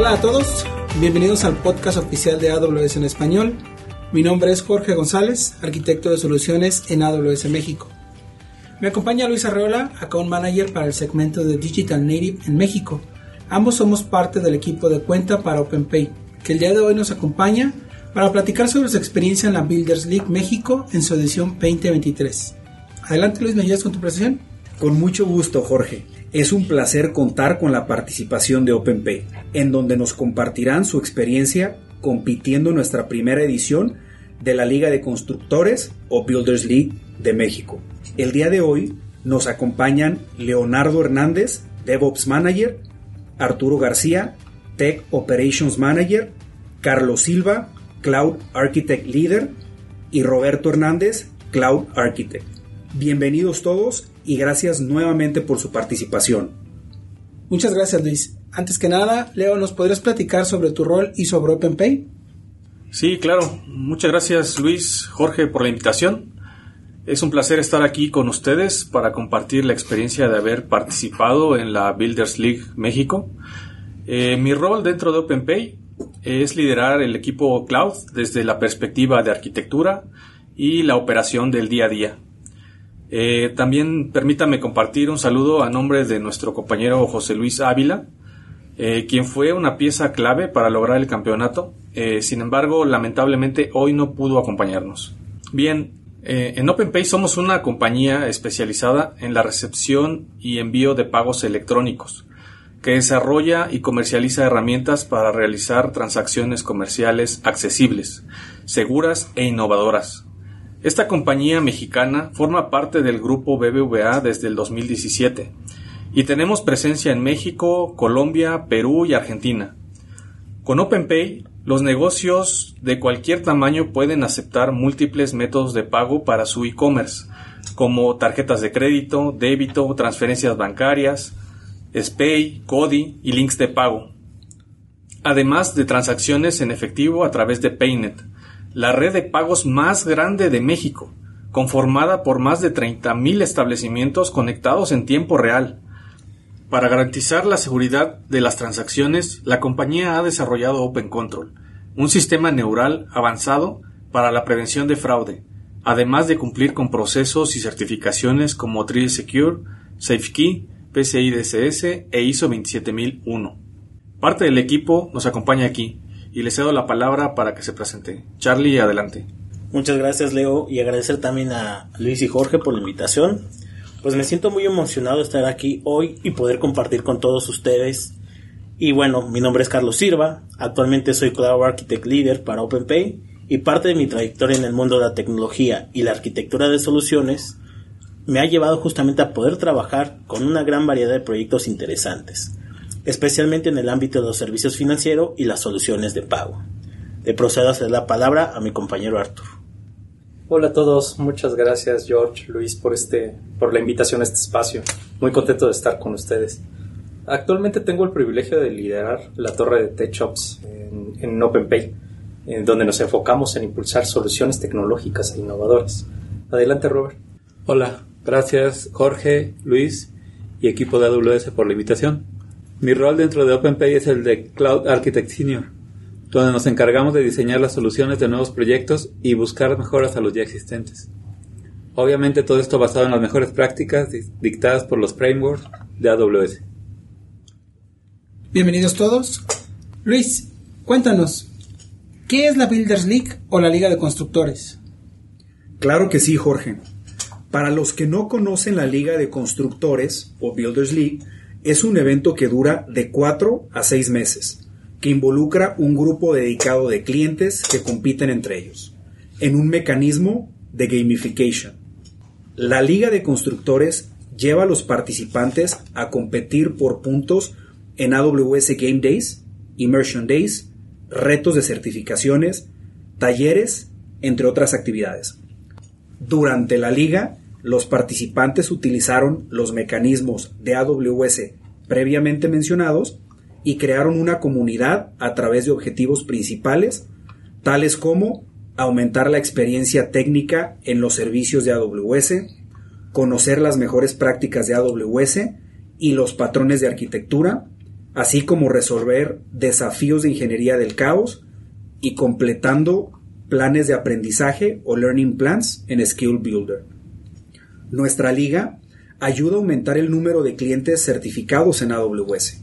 Hola a todos, bienvenidos al podcast oficial de AWS en español. Mi nombre es Jorge González, arquitecto de soluciones en AWS México. Me acompaña Luis Arreola, Account Manager para el segmento de Digital Native en México. Ambos somos parte del equipo de cuenta para OpenPay, que el día de hoy nos acompaña para platicar sobre su experiencia en la Builders League México en su edición 2023. Adelante Luis, ¿me ayudas con tu presentación? Con mucho gusto, Jorge. Es un placer contar con la participación de OpenPay, en donde nos compartirán su experiencia compitiendo en nuestra primera edición de la Liga de Constructores o Builders League de México. El día de hoy nos acompañan Leonardo Hernández, DevOps Manager, Arturo García, Tech Operations Manager, Carlos Silva, Cloud Architect Leader y Roberto Hernández, Cloud Architect. Bienvenidos todos y gracias nuevamente por su participación. Muchas gracias Luis. Antes que nada, Leo, ¿nos podrías platicar sobre tu rol y sobre OpenPay? Sí, claro. Muchas gracias Luis, Jorge, por la invitación. Es un placer estar aquí con ustedes para compartir la experiencia de haber participado en la Builders League México. Eh, mi rol dentro de OpenPay es liderar el equipo cloud desde la perspectiva de arquitectura y la operación del día a día. Eh, también permítame compartir un saludo a nombre de nuestro compañero José Luis Ávila, eh, quien fue una pieza clave para lograr el campeonato. Eh, sin embargo, lamentablemente hoy no pudo acompañarnos. Bien, en OpenPay somos una compañía especializada en la recepción y envío de pagos electrónicos, que desarrolla y comercializa herramientas para realizar transacciones comerciales accesibles, seguras e innovadoras esta compañía mexicana forma parte del grupo BBVA desde el 2017 y tenemos presencia en México, Colombia, Perú y Argentina. Con OpenPay, los negocios de cualquier tamaño pueden aceptar múltiples métodos de pago para su e-commerce, como tarjetas de crédito, débito, transferencias bancarias, SPAY, CODI y links de pago, además de transacciones en efectivo a través de Paynet la red de pagos más grande de México, conformada por más de 30.000 establecimientos conectados en tiempo real. Para garantizar la seguridad de las transacciones, la compañía ha desarrollado Open Control, un sistema neural avanzado para la prevención de fraude, además de cumplir con procesos y certificaciones como Trill Secure, SafeKey, PCI DSS e ISO 27001. Parte del equipo nos acompaña aquí, y le cedo la palabra para que se presente. Charlie, adelante. Muchas gracias Leo y agradecer también a Luis y Jorge por la invitación. Pues me siento muy emocionado de estar aquí hoy y poder compartir con todos ustedes. Y bueno, mi nombre es Carlos Silva, actualmente soy Cloud Architect Leader para OpenPay y parte de mi trayectoria en el mundo de la tecnología y la arquitectura de soluciones me ha llevado justamente a poder trabajar con una gran variedad de proyectos interesantes especialmente en el ámbito de los servicios financieros y las soluciones de pago. Le procedo a hacer la palabra a mi compañero Arthur. Hola a todos, muchas gracias George, Luis por este, por la invitación a este espacio. Muy contento de estar con ustedes. Actualmente tengo el privilegio de liderar la torre de TechOps en, en OpenPay, en donde nos enfocamos en impulsar soluciones tecnológicas e innovadoras. Adelante, Robert. Hola, gracias Jorge, Luis y equipo de AWS por la invitación. Mi rol dentro de OpenPay es el de Cloud Architect Senior, donde nos encargamos de diseñar las soluciones de nuevos proyectos y buscar mejoras a los ya existentes. Obviamente todo esto basado en las mejores prácticas dictadas por los frameworks de AWS. Bienvenidos todos. Luis, cuéntanos, ¿qué es la Builders League o la Liga de Constructores? Claro que sí, Jorge. Para los que no conocen la Liga de Constructores o Builders League, es un evento que dura de 4 a 6 meses, que involucra un grupo dedicado de clientes que compiten entre ellos, en un mecanismo de gamification. La Liga de Constructores lleva a los participantes a competir por puntos en AWS Game Days, Immersion Days, retos de certificaciones, talleres, entre otras actividades. Durante la liga, los participantes utilizaron los mecanismos de AWS previamente mencionados y crearon una comunidad a través de objetivos principales, tales como aumentar la experiencia técnica en los servicios de AWS, conocer las mejores prácticas de AWS y los patrones de arquitectura, así como resolver desafíos de ingeniería del caos y completando planes de aprendizaje o learning plans en Skill Builder. Nuestra liga ayuda a aumentar el número de clientes certificados en AWS,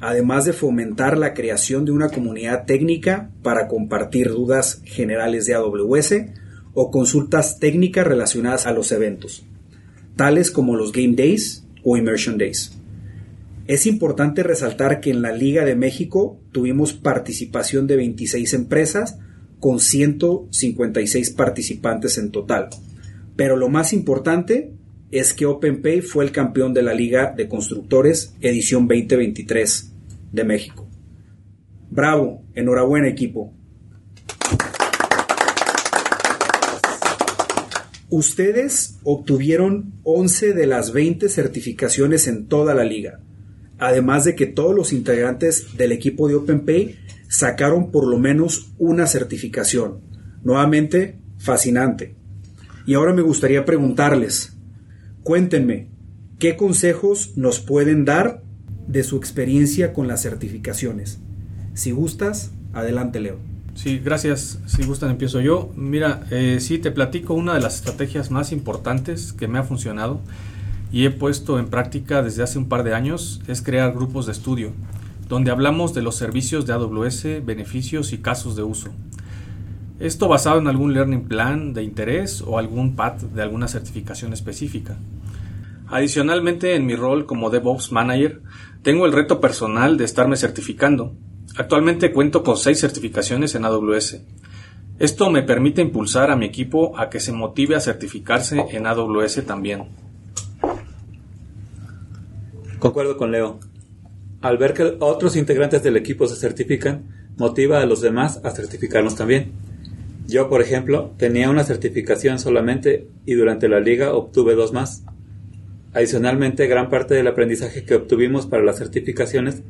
además de fomentar la creación de una comunidad técnica para compartir dudas generales de AWS o consultas técnicas relacionadas a los eventos, tales como los Game Days o Immersion Days. Es importante resaltar que en la Liga de México tuvimos participación de 26 empresas con 156 participantes en total. Pero lo más importante es que OpenPay fue el campeón de la Liga de Constructores edición 2023 de México. Bravo, enhorabuena equipo. Ustedes obtuvieron 11 de las 20 certificaciones en toda la liga, además de que todos los integrantes del equipo de OpenPay sacaron por lo menos una certificación. Nuevamente, fascinante. Y ahora me gustaría preguntarles, cuéntenme, ¿qué consejos nos pueden dar de su experiencia con las certificaciones? Si gustas, adelante Leo. Sí, gracias. Si gustan, empiezo yo. Mira, eh, sí, te platico una de las estrategias más importantes que me ha funcionado y he puesto en práctica desde hace un par de años, es crear grupos de estudio donde hablamos de los servicios de AWS, beneficios y casos de uso. Esto basado en algún learning plan de interés o algún path de alguna certificación específica. Adicionalmente, en mi rol como DevOps Manager, tengo el reto personal de estarme certificando. Actualmente cuento con seis certificaciones en AWS. Esto me permite impulsar a mi equipo a que se motive a certificarse en AWS también. Concuerdo con Leo. Al ver que otros integrantes del equipo se certifican, motiva a los demás a certificarnos también. Yo, por ejemplo, tenía una certificación solamente y durante la liga obtuve dos más. Adicionalmente, gran parte del aprendizaje que obtuvimos para las certificaciones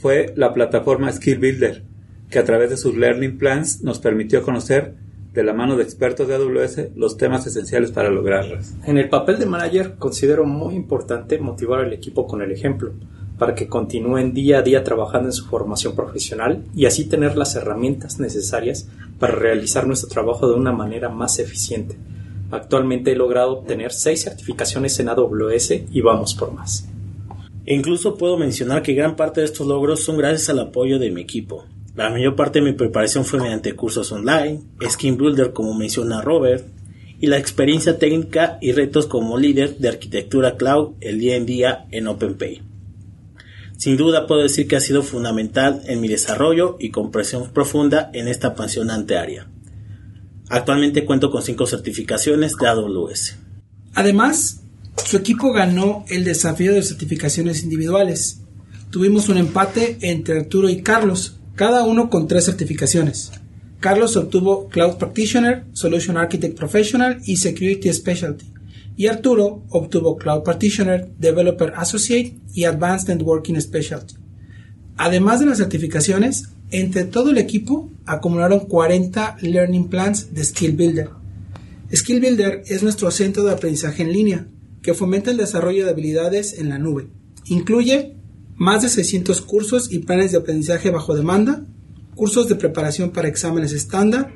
fue la plataforma Skill Builder, que a través de sus Learning Plans nos permitió conocer de la mano de expertos de AWS los temas esenciales para lograrlas. En el papel de manager considero muy importante motivar al equipo con el ejemplo para que continúen día a día trabajando en su formación profesional y así tener las herramientas necesarias para realizar nuestro trabajo de una manera más eficiente. Actualmente he logrado obtener seis certificaciones en AWS y vamos por más. E incluso puedo mencionar que gran parte de estos logros son gracias al apoyo de mi equipo. La mayor parte de mi preparación fue mediante cursos online, Skin Builder como menciona Robert, y la experiencia técnica y retos como líder de arquitectura cloud el día en día en OpenPay. Sin duda puedo decir que ha sido fundamental en mi desarrollo y comprensión profunda en esta apasionante área. Actualmente cuento con cinco certificaciones de AWS. Además, su equipo ganó el desafío de certificaciones individuales. Tuvimos un empate entre Arturo y Carlos, cada uno con tres certificaciones. Carlos obtuvo Cloud Practitioner, Solution Architect Professional y Security Specialty y Arturo obtuvo Cloud Partitioner, Developer Associate y Advanced Networking Specialty. Además de las certificaciones, entre todo el equipo acumularon 40 Learning Plans de Skill Builder. Skill Builder es nuestro centro de aprendizaje en línea que fomenta el desarrollo de habilidades en la nube. Incluye más de 600 cursos y planes de aprendizaje bajo demanda, cursos de preparación para exámenes estándar,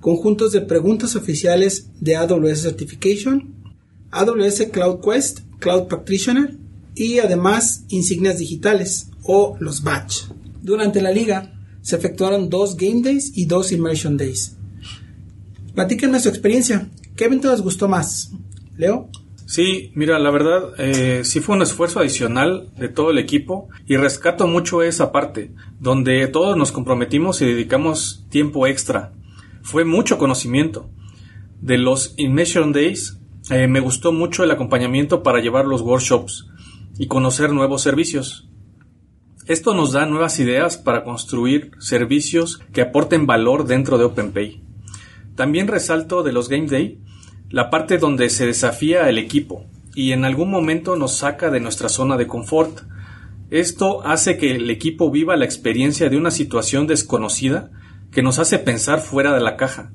conjuntos de preguntas oficiales de AWS Certification, AWS Cloud Quest, Cloud Practitioner y además insignias digitales o los badge. Durante la liga se efectuaron dos Game Days y dos Immersion Days. Platíquenme su experiencia. ¿Qué evento les gustó más? Leo. Sí, mira, la verdad, eh, sí fue un esfuerzo adicional de todo el equipo y rescato mucho esa parte, donde todos nos comprometimos y dedicamos tiempo extra. Fue mucho conocimiento. De los Immersion Days eh, me gustó mucho el acompañamiento para llevar los workshops y conocer nuevos servicios. Esto nos da nuevas ideas para construir servicios que aporten valor dentro de OpenPay. También resalto de los Game Day la parte donde se desafía el equipo y en algún momento nos saca de nuestra zona de confort. Esto hace que el equipo viva la experiencia de una situación desconocida que nos hace pensar fuera de la caja.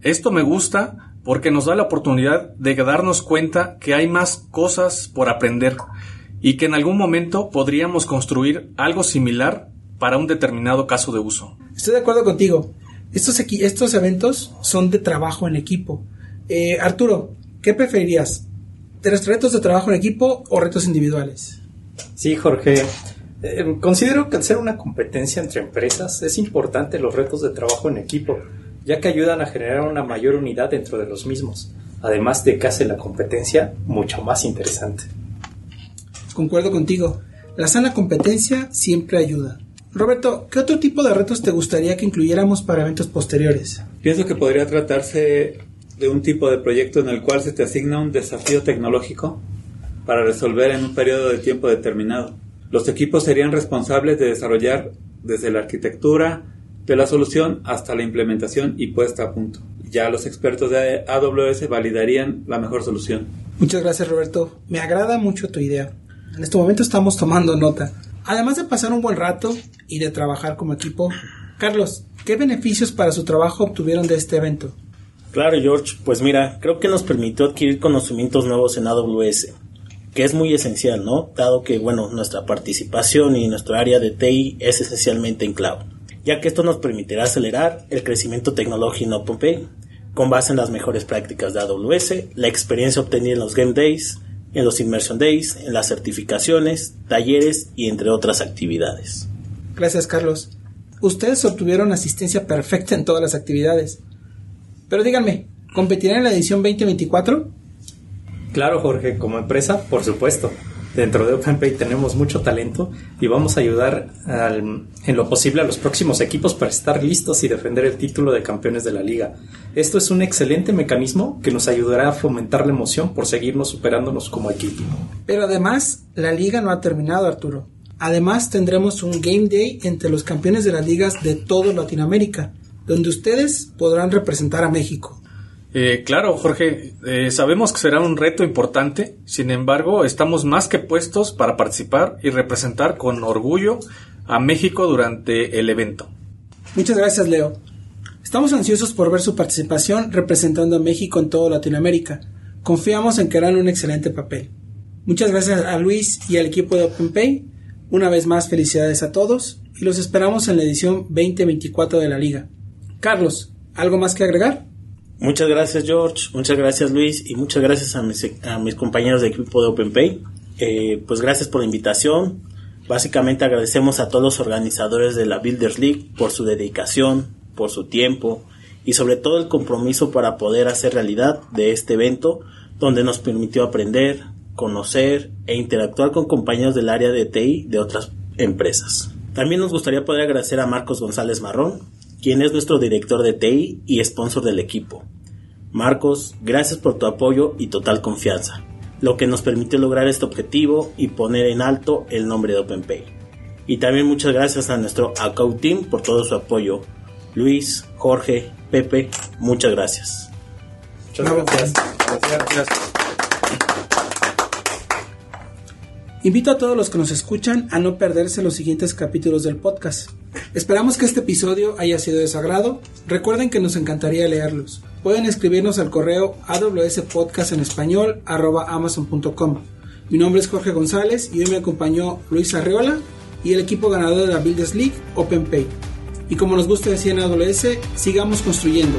Esto me gusta porque nos da la oportunidad de darnos cuenta que hay más cosas por aprender y que en algún momento podríamos construir algo similar para un determinado caso de uso. Estoy de acuerdo contigo. Estos, estos eventos son de trabajo en equipo. Eh, Arturo, ¿qué preferirías? ¿De los retos de trabajo en equipo o retos individuales? Sí, Jorge. Eh, considero que al ser una competencia entre empresas es importante los retos de trabajo en equipo, ya que ayudan a generar una mayor unidad dentro de los mismos, además de que hace la competencia mucho más interesante. Concuerdo contigo, la sana competencia siempre ayuda. Roberto, ¿qué otro tipo de retos te gustaría que incluyéramos para eventos posteriores? Pienso que podría tratarse de un tipo de proyecto en el cual se te asigna un desafío tecnológico para resolver en un periodo de tiempo determinado. Los equipos serían responsables de desarrollar desde la arquitectura de la solución hasta la implementación y puesta a punto. Ya los expertos de AWS validarían la mejor solución. Muchas gracias Roberto. Me agrada mucho tu idea. En este momento estamos tomando nota. Además de pasar un buen rato y de trabajar como equipo, Carlos, ¿qué beneficios para su trabajo obtuvieron de este evento? Claro, George, pues mira, creo que nos permitió adquirir conocimientos nuevos en AWS, que es muy esencial, ¿no? Dado que, bueno, nuestra participación y nuestro área de TI es esencialmente en cloud, ya que esto nos permitirá acelerar el crecimiento tecnológico en OpenPay, con base en las mejores prácticas de AWS, la experiencia obtenida en los Game Days, en los Immersion Days, en las certificaciones, talleres y entre otras actividades. Gracias, Carlos. Ustedes obtuvieron asistencia perfecta en todas las actividades. Pero díganme, ¿competirán en la edición 2024? Claro, Jorge, como empresa, por supuesto. Dentro de OpenPay tenemos mucho talento y vamos a ayudar en lo posible a los próximos equipos para estar listos y defender el título de campeones de la liga. Esto es un excelente mecanismo que nos ayudará a fomentar la emoción por seguirnos superándonos como equipo. Pero además, la liga no ha terminado, Arturo. Además, tendremos un Game Day entre los campeones de las ligas de toda Latinoamérica, donde ustedes podrán representar a México. Eh, claro, Jorge, eh, sabemos que será un reto importante, sin embargo, estamos más que puestos para participar y representar con orgullo a México durante el evento. Muchas gracias, Leo. Estamos ansiosos por ver su participación representando a México en toda Latinoamérica. Confiamos en que harán un excelente papel. Muchas gracias a Luis y al equipo de OpenPay. Una vez más, felicidades a todos y los esperamos en la edición 2024 de la liga. Carlos, ¿algo más que agregar? Muchas gracias George, muchas gracias Luis y muchas gracias a mis, compañeros de equipo de OpenPay. Eh, pues gracias por la invitación. Básicamente agradecemos a todos los organizadores de la Builders League por su dedicación, por su tiempo y sobre todo el compromiso para poder hacer realidad de este evento donde nos permitió aprender, conocer e interactuar con compañeros del área de TI de otras empresas. También nos gustaría poder agradecer a Marcos González Marrón, quien es nuestro director de TI y sponsor del equipo. Marcos, gracias por tu apoyo y total confianza, lo que nos permitió lograr este objetivo y poner en alto el nombre de OpenPay. Y también muchas gracias a nuestro account team por todo su apoyo. Luis, Jorge, Pepe, muchas gracias. Muchas gracias. gracias. Invito a todos los que nos escuchan a no perderse los siguientes capítulos del podcast. Esperamos que este episodio haya sido de su agrado. Recuerden que nos encantaría leerlos. Pueden escribirnos al correo awspodcast en español amazon.com. Mi nombre es Jorge González y hoy me acompañó Luis Arreola y el equipo ganador de la Builders League, OpenPay. Y como nos gusta decir en AWS, sigamos construyendo.